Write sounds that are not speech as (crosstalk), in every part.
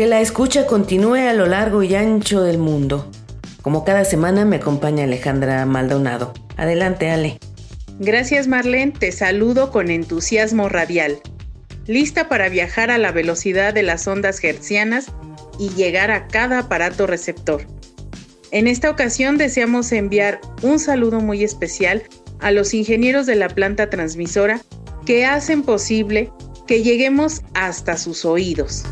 Que la escucha continúe a lo largo y ancho del mundo. Como cada semana me acompaña Alejandra Maldonado. Adelante, Ale. Gracias, Marlene. Te saludo con entusiasmo radial. Lista para viajar a la velocidad de las ondas hertzianas y llegar a cada aparato receptor. En esta ocasión deseamos enviar un saludo muy especial a los ingenieros de la planta transmisora que hacen posible que lleguemos hasta sus oídos.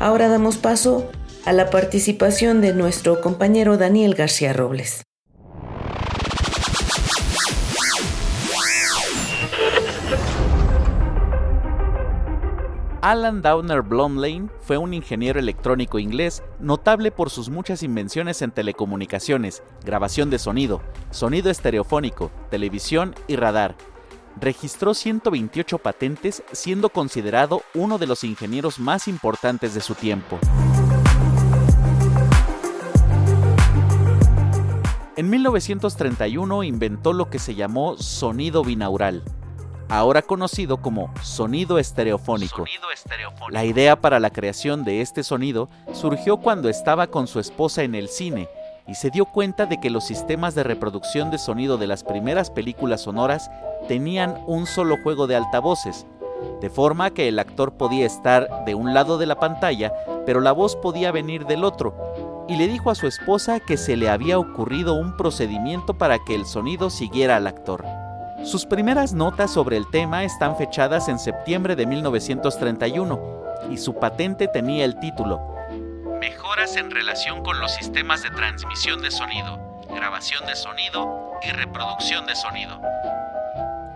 Ahora damos paso a la participación de nuestro compañero Daniel García Robles. Alan Downer Blomlane fue un ingeniero electrónico inglés notable por sus muchas invenciones en telecomunicaciones, grabación de sonido, sonido estereofónico, televisión y radar. Registró 128 patentes siendo considerado uno de los ingenieros más importantes de su tiempo. En 1931 inventó lo que se llamó sonido binaural, ahora conocido como sonido estereofónico. La idea para la creación de este sonido surgió cuando estaba con su esposa en el cine y se dio cuenta de que los sistemas de reproducción de sonido de las primeras películas sonoras tenían un solo juego de altavoces, de forma que el actor podía estar de un lado de la pantalla, pero la voz podía venir del otro, y le dijo a su esposa que se le había ocurrido un procedimiento para que el sonido siguiera al actor. Sus primeras notas sobre el tema están fechadas en septiembre de 1931 y su patente tenía el título Mejoras en relación con los sistemas de transmisión de sonido, grabación de sonido y reproducción de sonido.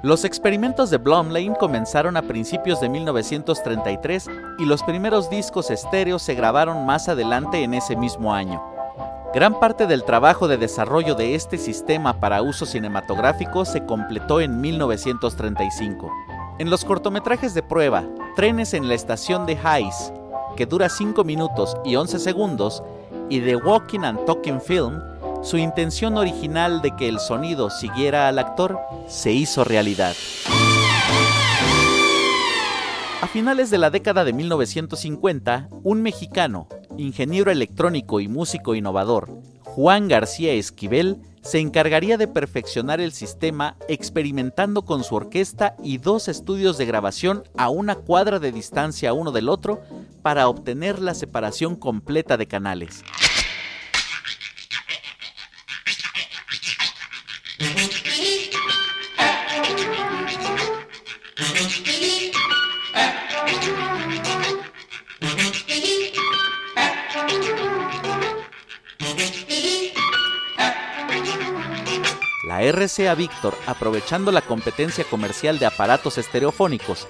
Los experimentos de Blomlane comenzaron a principios de 1933 y los primeros discos estéreos se grabaron más adelante en ese mismo año. Gran parte del trabajo de desarrollo de este sistema para uso cinematográfico se completó en 1935. En los cortometrajes de prueba, Trenes en la estación de Hayes, que dura 5 minutos y 11 segundos, y The Walking and Talking Film, su intención original de que el sonido siguiera al actor se hizo realidad. A finales de la década de 1950, un mexicano, ingeniero electrónico y músico innovador, Juan García Esquivel, se encargaría de perfeccionar el sistema experimentando con su orquesta y dos estudios de grabación a una cuadra de distancia uno del otro para obtener la separación completa de canales. RCA Victor, aprovechando la competencia comercial de aparatos estereofónicos,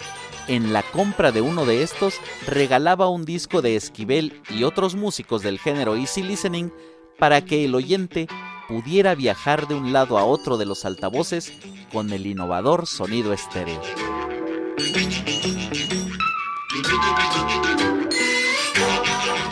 en la compra de uno de estos regalaba un disco de Esquivel y otros músicos del género Easy Listening para que el oyente pudiera viajar de un lado a otro de los altavoces con el innovador sonido estéreo.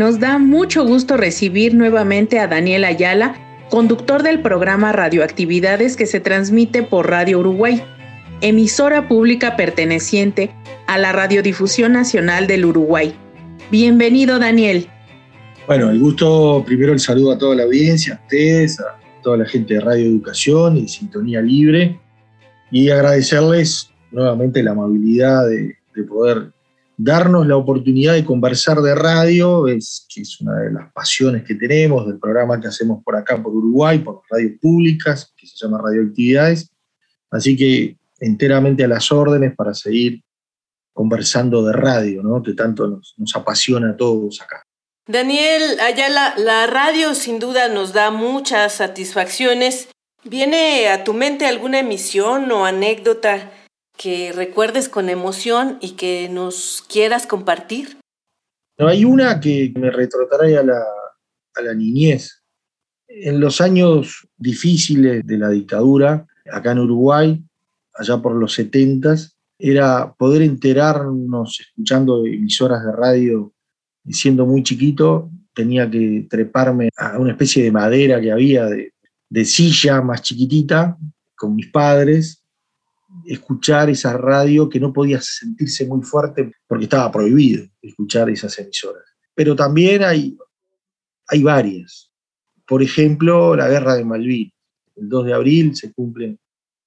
Nos da mucho gusto recibir nuevamente a Daniel Ayala, conductor del programa Radioactividades que se transmite por Radio Uruguay, emisora pública perteneciente a la Radiodifusión Nacional del Uruguay. Bienvenido, Daniel. Bueno, el gusto, primero el saludo a toda la audiencia, a ustedes, a toda la gente de Radio Educación y Sintonía Libre, y agradecerles nuevamente la amabilidad de, de poder darnos la oportunidad de conversar de radio, es, que es una de las pasiones que tenemos del programa que hacemos por acá, por Uruguay, por radios públicas, que se llama Radioactividades. Así que enteramente a las órdenes para seguir conversando de radio, ¿no? que tanto nos, nos apasiona a todos acá. Daniel, allá la, la radio sin duda nos da muchas satisfacciones. ¿Viene a tu mente alguna emisión o anécdota que recuerdes con emoción y que nos quieras compartir? No, hay una que me retrotrae a la, a la niñez. En los años difíciles de la dictadura, acá en Uruguay, allá por los 70, era poder enterarnos escuchando emisoras de radio siendo muy chiquito, tenía que treparme a una especie de madera que había de, de silla más chiquitita con mis padres escuchar esa radio que no podía sentirse muy fuerte porque estaba prohibido escuchar esas emisoras. Pero también hay, hay varias. Por ejemplo, la guerra de Malvinas. El 2 de abril se cumplen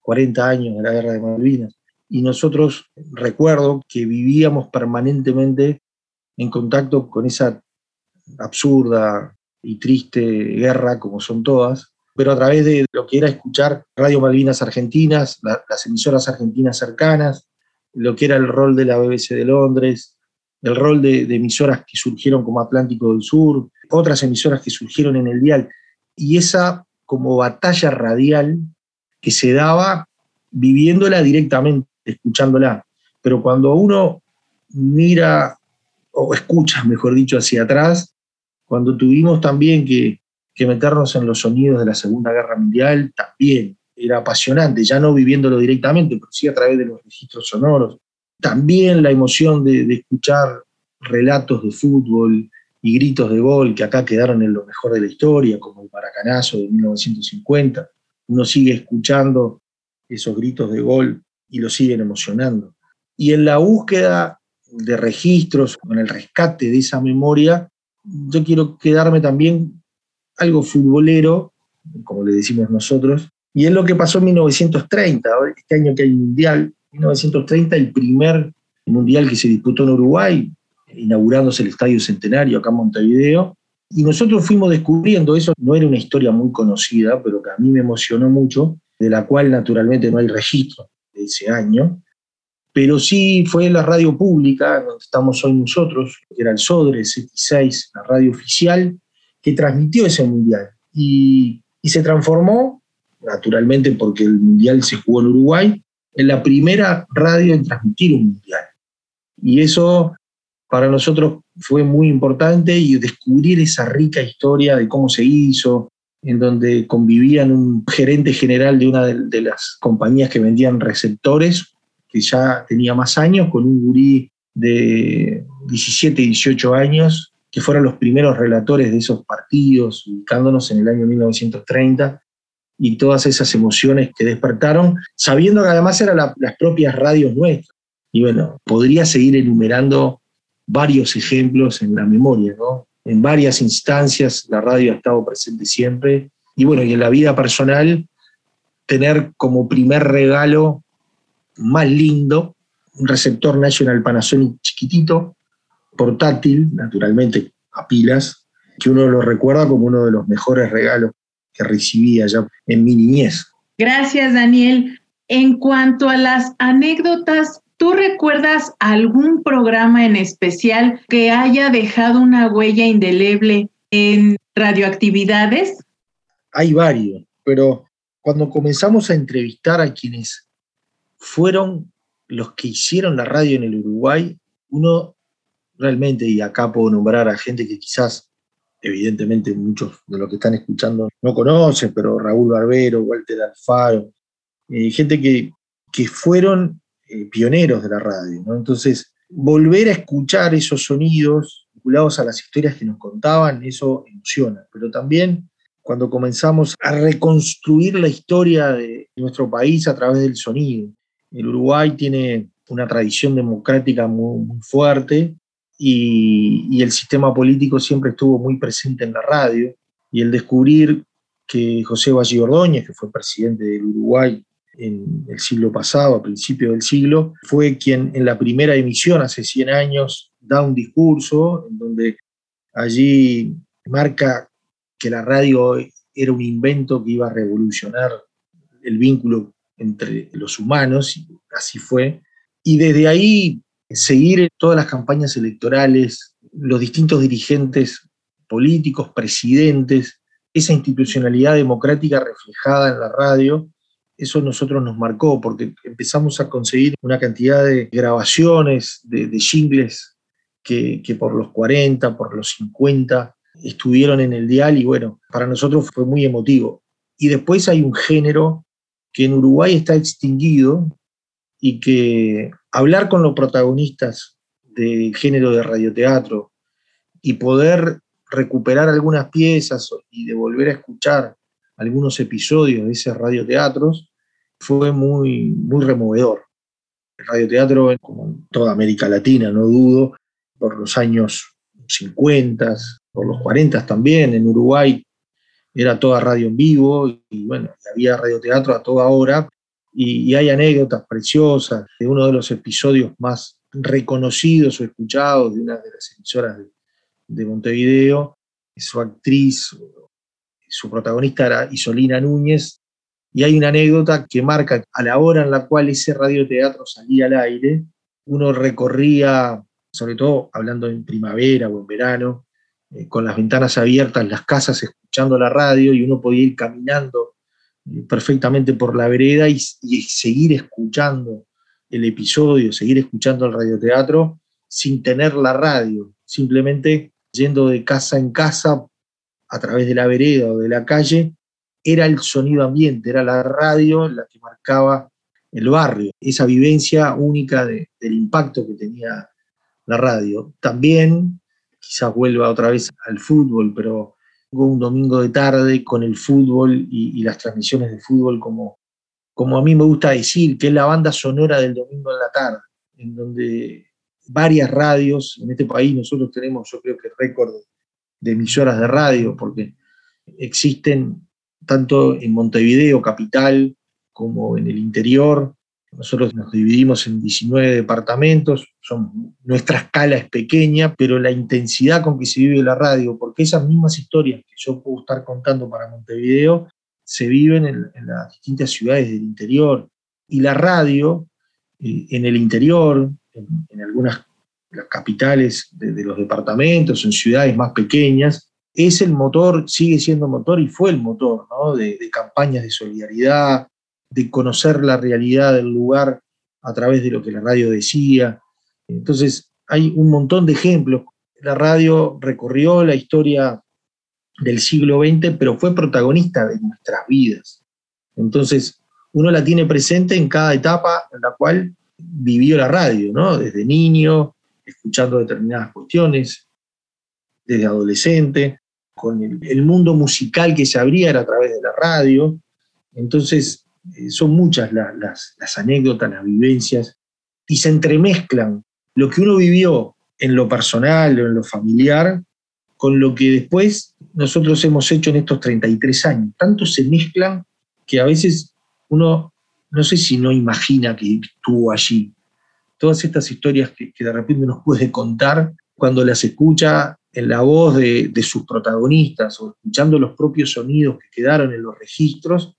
40 años de la guerra de Malvinas. Y nosotros recuerdo que vivíamos permanentemente en contacto con esa absurda y triste guerra, como son todas, pero a través de lo que era escuchar Radio Malvinas Argentinas, las emisoras argentinas cercanas, lo que era el rol de la BBC de Londres, el rol de, emisoras que surgieron como Atlántico del Sur, otras emisoras que surgieron en el dial, y esa como batalla radial que se daba viviéndola directamente, escuchándola. Pero cuando uno mira, o escucha, mejor dicho, hacia atrás, cuando tuvimos también que que meternos en los sonidos de la Segunda Guerra Mundial también era apasionante, ya no viviéndolo directamente, pero sí a través de los registros sonoros. También la emoción de, escuchar relatos de fútbol y gritos de gol que acá quedaron en lo mejor de la historia, como el Maracanazo de 1950. Uno sigue escuchando esos gritos de gol y lo siguen emocionando. Y en la búsqueda de registros, en el rescate de esa memoria, yo quiero quedarme también algo futbolero, como le decimos nosotros, y es lo que pasó en 1930, este año que hay mundial, 1930 el primer mundial que se disputó en Uruguay, inaugurándose el Estadio Centenario acá en Montevideo, y nosotros fuimos descubriendo, eso no era una historia muy conocida, pero que a mí me emocionó mucho, de la cual naturalmente no hay registro de ese año, pero sí fue la radio pública, donde estamos hoy nosotros, que era el SODRE 66, la radio oficial, que transmitió ese mundial. Y, se transformó, naturalmente porque el mundial se jugó en Uruguay, en la primera radio en transmitir un mundial. Y eso para nosotros fue muy importante y descubrir esa rica historia de cómo se hizo, en donde convivían un gerente general de una de, de las compañías que vendían receptores, que ya tenía más años, con un gurí de 17, 18 años, que fueron los primeros relatores de esos partidos, ubicándonos en el año 1930, y todas esas emociones que despertaron, sabiendo que además eran las propias radios nuestras. Y bueno, podría seguir enumerando varios ejemplos en la memoria, ¿no? En varias instancias la radio ha estado presente siempre. Y bueno, y en la vida personal, tener como primer regalo más lindo un receptor National Panasonic chiquitito, portátil, naturalmente a pilas, que uno lo recuerda como uno de los mejores regalos que recibía ya en mi niñez. Gracias, Daniel. En cuanto a las anécdotas, ¿tú recuerdas algún programa en especial que haya dejado una huella indeleble en radioactividades? Hay varios, pero cuando comenzamos a entrevistar a quienes fueron los que hicieron la radio en el Uruguay, uno realmente, y acá puedo nombrar a gente que quizás evidentemente muchos de los que están escuchando no conocen, pero Raúl Barbero, Walter Alfaro, eh, gente que, que fueron eh, pioneros de la radio. Entonces, volver a escuchar esos sonidos vinculados a las historias que nos contaban, eso emociona, pero también cuando comenzamos a reconstruir la historia de nuestro país a través del sonido. El Uruguay tiene una tradición democrática muy, fuerte y, el sistema político siempre estuvo muy presente en la radio. Y el descubrir que José Valle Ordóñez, que fue presidente del Uruguay en el siglo pasado, a principios del siglo, fue quien en la primera emisión, hace 100 años, da un discurso en donde allí marca que la radio era un invento que iba a revolucionar el vínculo entre los humanos, y así fue. Y desde ahí seguir todas las campañas electorales, los distintos dirigentes políticos, presidentes, esa institucionalidad democrática reflejada en la radio, eso nosotros nos marcó porque empezamos a conseguir una cantidad de grabaciones, de, de jingles que, que, por los 40, por los 50 estuvieron en el dial y bueno, para nosotros fue muy emotivo. Y después hay un género que en Uruguay está extinguido y que hablar con los protagonistas del género de radioteatro y poder recuperar algunas piezas y de volver a escuchar algunos episodios de esos radioteatros fue muy, muy removedor. El radioteatro, como en toda América Latina, no dudo, por los años 50, por los 40 también, en Uruguay era toda radio en vivo y bueno, había radioteatro a toda hora y, hay anécdotas preciosas de uno de los episodios más reconocidos o escuchados de una de las emisoras de, de Montevideo. Su actriz, su protagonista era Isolina Núñez, y hay una anécdota que marca a la hora en la cual ese radioteatro salía al aire, uno recorría, sobre todo hablando en primavera o en verano, eh, con las ventanas abiertas, las casas escuchando la radio y uno podía ir caminando perfectamente por la vereda y, seguir escuchando el episodio, seguir escuchando el radioteatro sin tener la radio, simplemente yendo de casa en casa a través de la vereda o de la calle, era el sonido ambiente, era la radio la que marcaba el barrio, esa vivencia única del impacto que tenía la radio. También quizás vuelva otra vez al fútbol, pero un domingo de tarde con el fútbol y, las transmisiones de fútbol como, como a mí me gusta decir, que es la banda sonora del domingo en la tarde, en donde varias radios, en este país nosotros tenemos yo creo que récord de emisoras de radio, porque existen tanto en Montevideo, capital, como en el interior, nosotros nos dividimos en 19 departamentos, son, nuestra escala es pequeña, pero la intensidad con que se vive la radio, porque esas mismas historias que yo puedo estar contando para Montevideo, se viven en, las distintas ciudades del interior. Y la radio, eh, en el interior, en, algunas las capitales de, los departamentos, en ciudades más pequeñas, es el motor, sigue siendo motor y fue el motor de campañas de solidaridad, de conocer la realidad del lugar a través de lo que la radio decía. Entonces, hay un montón de ejemplos. La radio recorrió la historia del siglo XX, pero fue protagonista de nuestras vidas. Entonces, uno la tiene presente en cada etapa en la cual vivió la radio, ¿no? Desde niño, escuchando determinadas cuestiones, desde adolescente, con el, mundo musical que se abría a través de la radio. Entonces, eh, son muchas las, anécdotas, las vivencias, y se entremezclan lo que uno vivió en lo personal o en lo familiar con lo que después nosotros hemos hecho en estos 33 años. Tanto se mezclan que a veces uno, no sé si no imagina que estuvo allí. Todas estas historias que, de repente nos puede contar cuando las escucha en la voz de sus protagonistas o escuchando los propios sonidos que quedaron en los registros,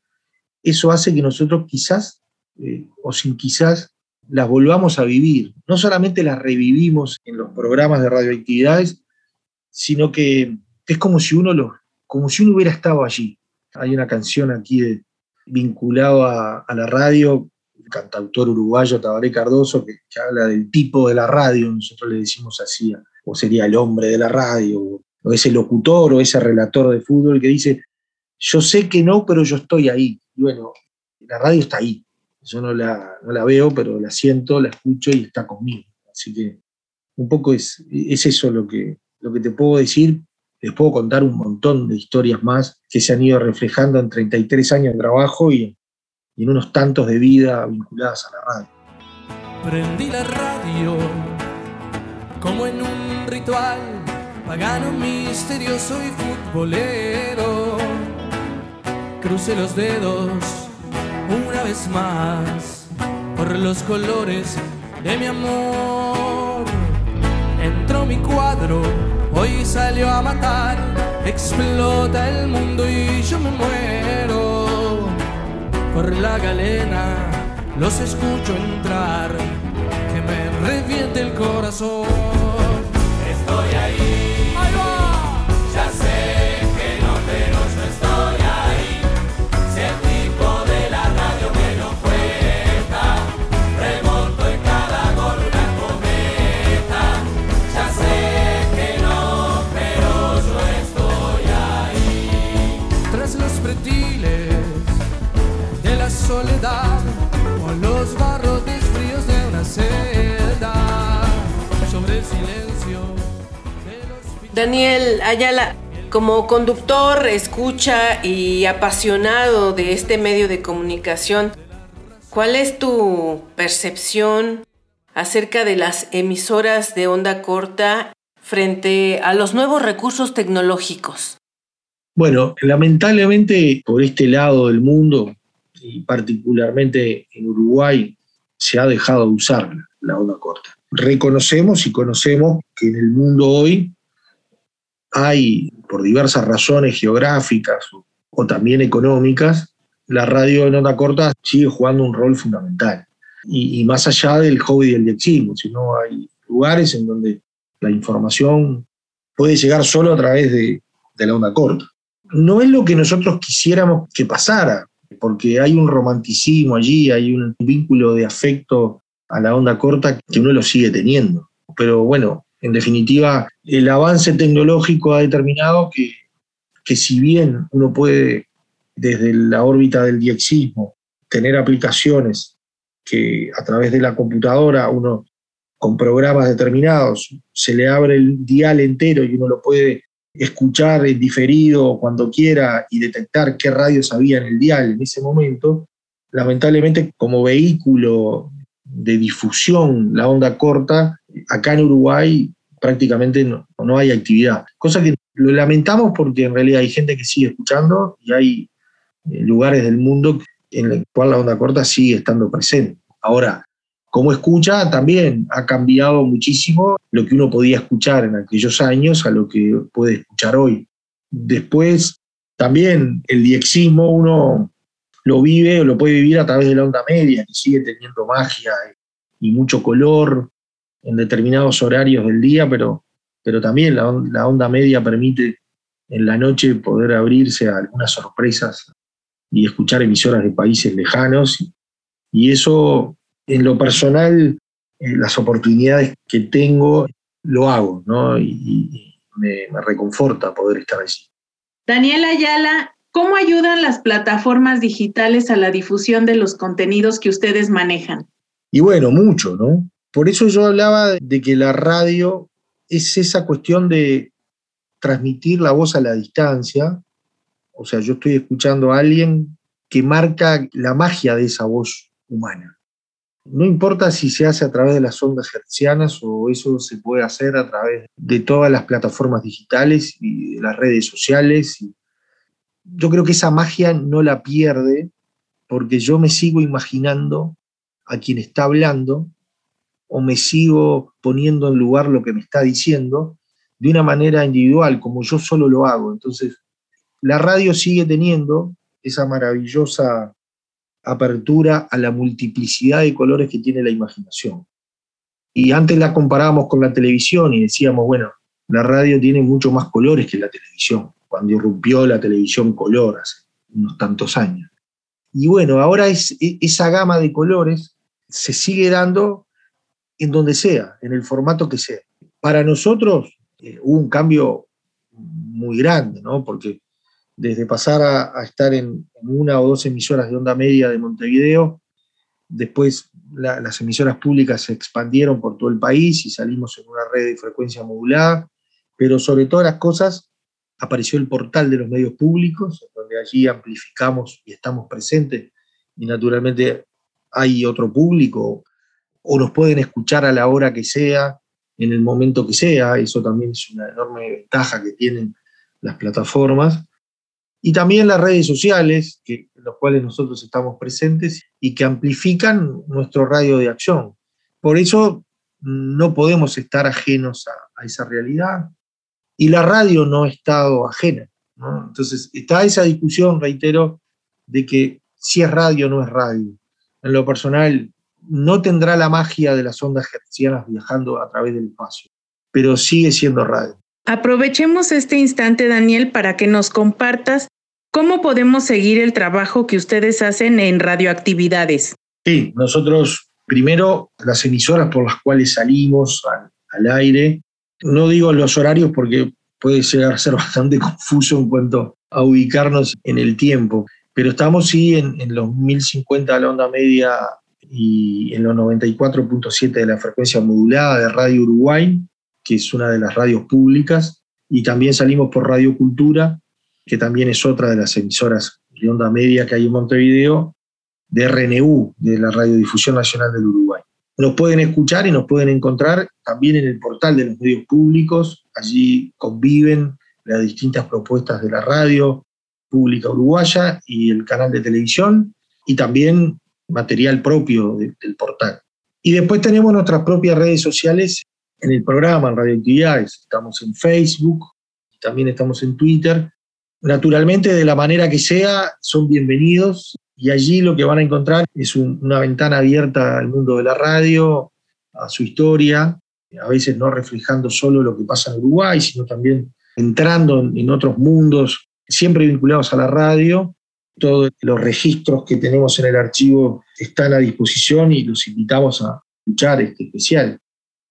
eso hace que nosotros quizás, eh, o sin quizás, las volvamos a vivir. No solamente las revivimos en los programas de radioactividades, sino que es como si uno, como si uno hubiera estado allí. Hay una canción aquí vinculada a, la radio, el cantautor uruguayo Tabaré Cardoso, que, habla del tipo de la radio, nosotros le decimos así, o sería el hombre de la radio, o ese locutor o ese relator de fútbol que dice, yo sé que no, pero yo estoy ahí. Y bueno, la radio está ahí. Yo no la, no la veo, pero la siento, la escucho y está conmigo. Así que un poco es, es eso lo que, lo que te puedo decir. Les puedo contar un montón de historias más que se han ido reflejando en 33 años de trabajo y, en unos tantos de vida vinculadas a la radio. Prendí la radio como en un ritual pagano, misterioso y futbolero. Crucé los dedos una vez más por los colores de mi amor. Entró mi cuadro, hoy salió a matar, explota el mundo y yo me muero. Por la galena los escucho entrar, que me reviente el corazón. Daniel Ayala, como conductor, escucha y apasionado de este medio de comunicación, ¿cuál es tu percepción acerca de las emisoras de onda corta frente a los nuevos recursos tecnológicos? Bueno, lamentablemente por este lado del mundo, y particularmente en Uruguay, se ha dejado de usar la onda corta. Reconocemos y conocemos que en el mundo hoy hay, por diversas razones geográficas o, también económicas, la radio en onda corta sigue jugando un rol fundamental. Y, más allá del hobby del diexismo, sino hay lugares en donde la información puede llegar solo a través de, de la onda corta. No es lo que nosotros quisiéramos que pasara, porque hay un romanticismo allí, hay un vínculo de afecto a la onda corta que uno lo sigue teniendo. Pero bueno, en definitiva, el avance tecnológico ha determinado que, que si bien uno puede desde la órbita del diexismo tener aplicaciones que a través de la computadora uno con programas determinados se le abre el dial entero y uno lo puede escuchar en diferido cuando quiera y detectar qué radios había en el dial en ese momento, lamentablemente como vehículo de difusión, la onda corta, acá en Uruguay prácticamente no, no hay actividad. Cosa que lo lamentamos porque en realidad hay gente que sigue escuchando y hay eh, lugares del mundo en el cual la onda corta sigue estando presente. Ahora, como escucha, también ha cambiado muchísimo lo que uno podía escuchar en aquellos años a lo que puede escuchar hoy. Después, también el diexismo uno lo vive o lo puede vivir a través de la onda media, que sigue teniendo magia y mucho color en determinados horarios del día, pero, pero también la, on- la onda media permite en la noche poder abrirse a algunas sorpresas y escuchar emisoras de países lejanos. Y eso, en lo personal, eh, las oportunidades que tengo, lo hago, ¿no? Y, me reconforta poder estar allí. Daniel Ayala, ¿cómo ayudan las plataformas digitales a la difusión de los contenidos que ustedes manejan? Y bueno, mucho, ¿no? Por eso yo hablaba de que la radio es esa cuestión de transmitir la voz a la distancia. O sea, yo estoy escuchando a alguien que marca la magia de esa voz humana. No importa si se hace a través de las ondas hertzianas o eso se puede hacer a través de todas las plataformas digitales y de las redes sociales. Y yo creo que esa magia no la pierde porque yo me sigo imaginando a quien está hablando o me sigo poniendo en lugar lo que me está diciendo de una manera individual, como yo solo lo hago. Entonces, la radio sigue teniendo esa maravillosa apertura a la multiplicidad de colores que tiene la imaginación. Y antes la comparábamos con la televisión y decíamos, bueno, la radio tiene mucho más colores que la televisión, cuando irrumpió la televisión color hace unos tantos años. Y bueno, ahora e- esa gama de colores se sigue dando en donde sea, en el formato que sea. Para nosotros eh, hubo un cambio muy grande, ¿no? Porque desde pasar a, estar en, una o dos emisoras de onda media de Montevideo, después las emisoras públicas se expandieron por todo el país y salimos en una red de frecuencia modulada, pero sobre todas las cosas apareció el portal de los medios públicos, donde allí amplificamos y estamos presentes y naturalmente hay otro público o nos pueden escuchar a la hora que sea, en el momento que sea, eso también es una enorme ventaja que tienen las plataformas. Y también las redes sociales, que, en las cuales nosotros estamos presentes y que amplifican nuestro radio de acción. Por eso no podemos estar ajenos a, esa realidad. Y la radio no ha estado ajena. Entonces, está esa discusión, reitero, de que si es radio o no es radio. En lo personal, no tendrá la magia de las ondas hertzianas viajando a través del espacio, pero sigue siendo radio. Aprovechemos este instante, Daniel, para que nos compartas cómo podemos seguir el trabajo que ustedes hacen en radioactividades. Sí, nosotros, primero, las emisoras por las cuales salimos al, aire, no digo los horarios porque puede llegar a ser (laughs) bastante confuso en cuanto a ubicarnos en el tiempo, pero estamos sí en, en los 1050 a la onda media y en los 94.7 de la frecuencia modulada de Radio Uruguay, que es una de las radios públicas, y también salimos por Radio Cultura, que también es otra de las emisoras de onda media que hay en Montevideo, de RNU, de la Radiodifusión Nacional del Uruguay. Nos pueden escuchar y nos pueden encontrar también en el portal de los medios públicos, allí conviven las distintas propuestas de la radio pública uruguaya y el canal de televisión, y también material propio del portal. Y después tenemos nuestras propias redes sociales en el programa, en Radioactividades. Estamos en Facebook, también estamos en Twitter. Naturalmente, de la manera que sea, son bienvenidos y allí lo que van a encontrar es una ventana abierta al mundo de la radio, a su historia, a veces no reflejando solo lo que pasa en Uruguay, sino también entrando en otros mundos, siempre vinculados a la radio, todos los registros que tenemos en el archivo están a disposición y los invitamos a escuchar este especial.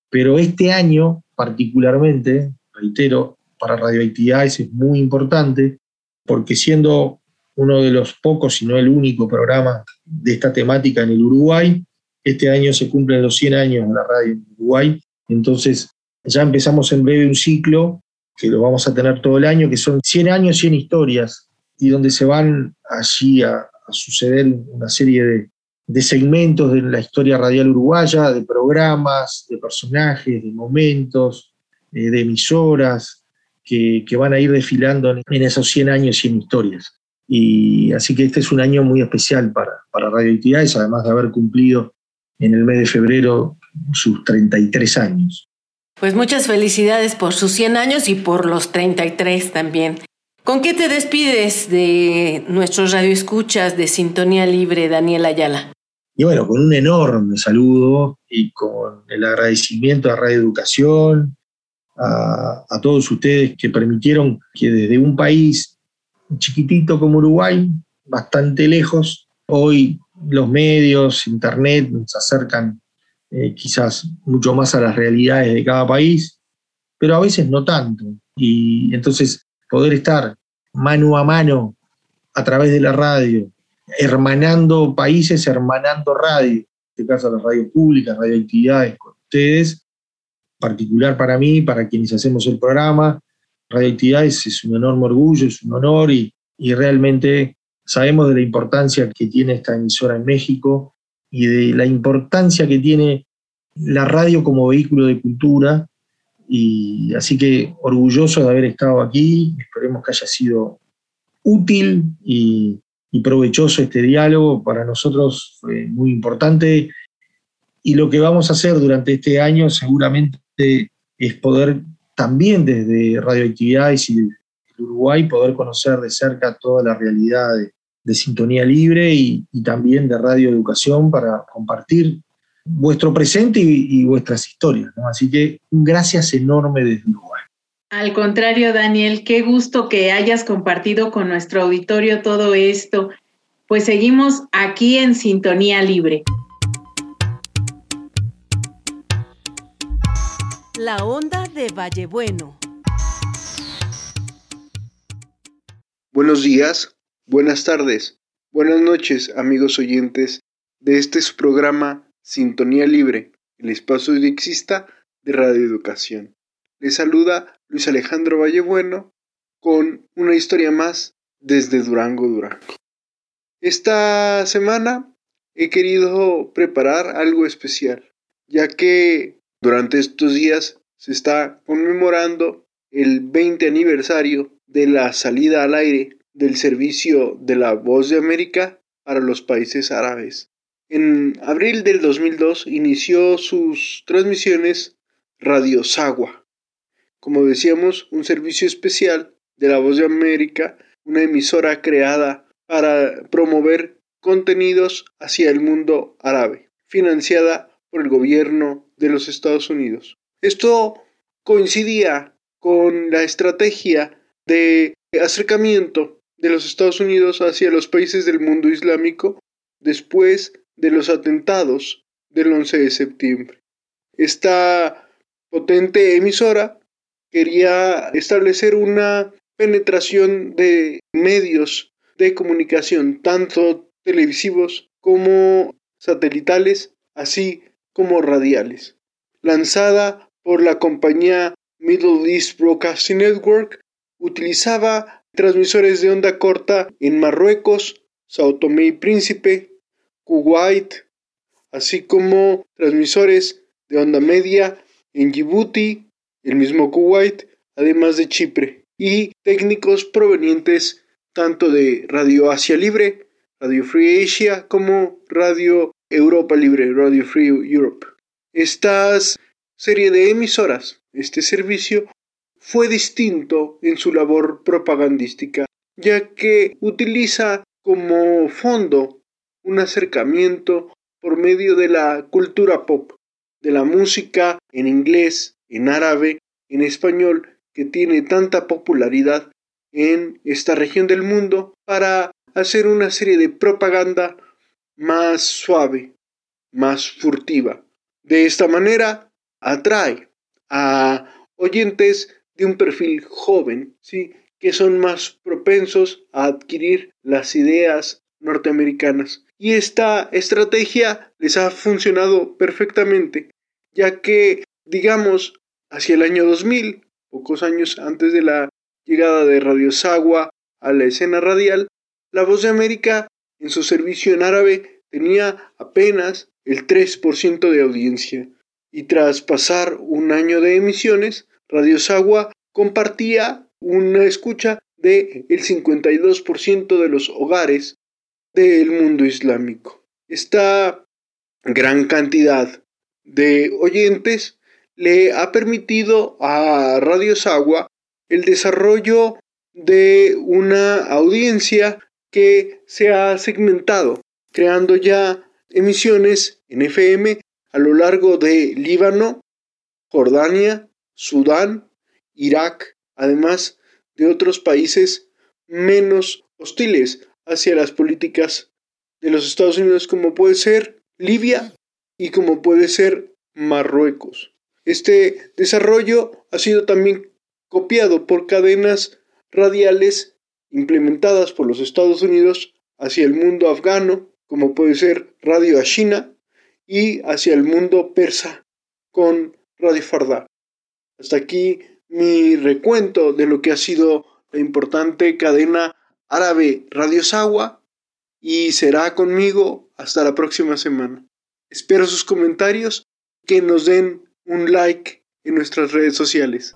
Pero este año, particularmente, reitero, para Radioactividades es muy importante porque siendo uno de los pocos, si no el único programa de esta temática en el Uruguay, este año se cumplen los 100 años de la radio en Uruguay, entonces ya empezamos en breve un ciclo que lo vamos a tener todo el año, que son 100 años, 100 historias, y donde se van allí a, suceder una serie de, segmentos de la historia radial uruguaya, de programas, de personajes, de momentos, eh, de emisoras, que, van a ir desfilando en, esos 100 años, 100 historias. Y así que este es un año muy especial para, para Radioactividades, además de haber cumplido en el mes de febrero sus 33 años. Pues muchas felicidades por sus 100 años y por los 33 también. ¿Con qué te despides de nuestros radioescuchas de Sintonía Libre, Daniel Ayala? Y bueno, con un enorme saludo y con el agradecimiento a Radio Educación, a, a todos ustedes que permitieron que desde un país chiquitito como Uruguay, bastante lejos, hoy los medios, Internet nos acercan eh, quizás mucho más a las realidades de cada país, pero a veces no tanto. Y entonces poder estar mano a mano a través de la radio, hermanando países, hermanando radio, en este caso las radios públicas, radioactividades con ustedes, particular para mí, para quienes hacemos el programa, radioactividades es un enorme orgullo, es un honor y, y realmente sabemos de la importancia que tiene esta emisora en México y de la importancia que tiene la radio como vehículo de cultura y así que orgulloso de haber estado aquí, esperemos que haya sido útil y, provechoso este diálogo, para nosotros fue muy importante y lo que vamos a hacer durante este año seguramente es poder también desde radioactividades y Uruguay poder conocer de cerca toda la realidad de, Sintonía Libre y, y, también de Radio Educación para compartir vuestro presente y, vuestras historias. Así que un gracias enorme desde Uruguay. Al contrario, Daniel, qué gusto que hayas compartido con nuestro auditorio todo esto. Pues seguimos aquí en Sintonía Libre. La onda de Vallebueno. Buenos días, buenas tardes, buenas noches, amigos oyentes de este programa Sintonía Libre, el espacio de exista de Radio Educación. Les saluda Luis Alejandro Vallebueno con una historia más desde Durango, Durango. Esta semana he querido preparar algo especial, ya que durante estos días se está conmemorando el 20 aniversario de la salida al aire del servicio de la Voz de América para los países árabes. En abril del 2002 inició sus transmisiones Radio Sagua, como decíamos, un servicio especial de la Voz de América, una emisora creada para promover contenidos hacia el mundo árabe, financiada por el gobierno de los Estados Unidos. Esto coincidía con la estrategia de acercamiento de los Estados Unidos hacia los países del mundo islámico después de los atentados del 11 de septiembre. Esta potente emisora quería establecer una penetración de medios de comunicación, tanto televisivos como satelitales, así como radiales. Lanzada por la compañía Middle East Broadcasting Network, utilizaba transmisores de onda corta en Marruecos, Sao Tomé y Príncipe, Kuwait, así como transmisores de onda media en Djibouti, el mismo Kuwait, además de Chipre, y técnicos provenientes tanto de Radio Asia Libre, Radio Free Asia, como Radio Europa Libre, Radio Free Europe. Esta serie de emisoras, este servicio, fue distinto en su labor propagandística, ya que utiliza como fondo un acercamiento por medio de la cultura pop, de la música en inglés, en árabe, en español, que tiene tanta popularidad en esta región del mundo, para hacer una serie de propaganda más suave, más furtiva. De esta manera atrae a oyentes de un perfil joven, ¿sí? que son más propensos a adquirir las ideas norteamericanas. Y esta estrategia les ha funcionado perfectamente, ya que, digamos, hacia el año 2000, pocos años antes de la llegada de Radio Sagua a la escena radial, La Voz de América en su servicio en árabe tenía apenas el 3% de audiencia. Y tras pasar un año de emisiones, Radio Sagua compartía una escucha de el 52% de los hogares del mundo islámico. Esta gran cantidad de oyentes le ha permitido a Radio Sagua el desarrollo de una audiencia que se ha segmentado, creando ya emisiones en FM a lo largo de Líbano, Jordania, Sudán, Irak, además de otros países menos hostiles hacia las políticas de los Estados Unidos como puede ser Libia y como puede ser Marruecos. Este desarrollo ha sido también copiado por cadenas radiales implementadas por los Estados Unidos hacia el mundo afgano, como puede ser Radio Ashina, y hacia el mundo persa con Radio Farda. Hasta aquí mi recuento de lo que ha sido la importante cadena árabe Radio Sagua y será conmigo hasta la próxima semana. Espero sus comentarios, que nos den un like en nuestras redes sociales.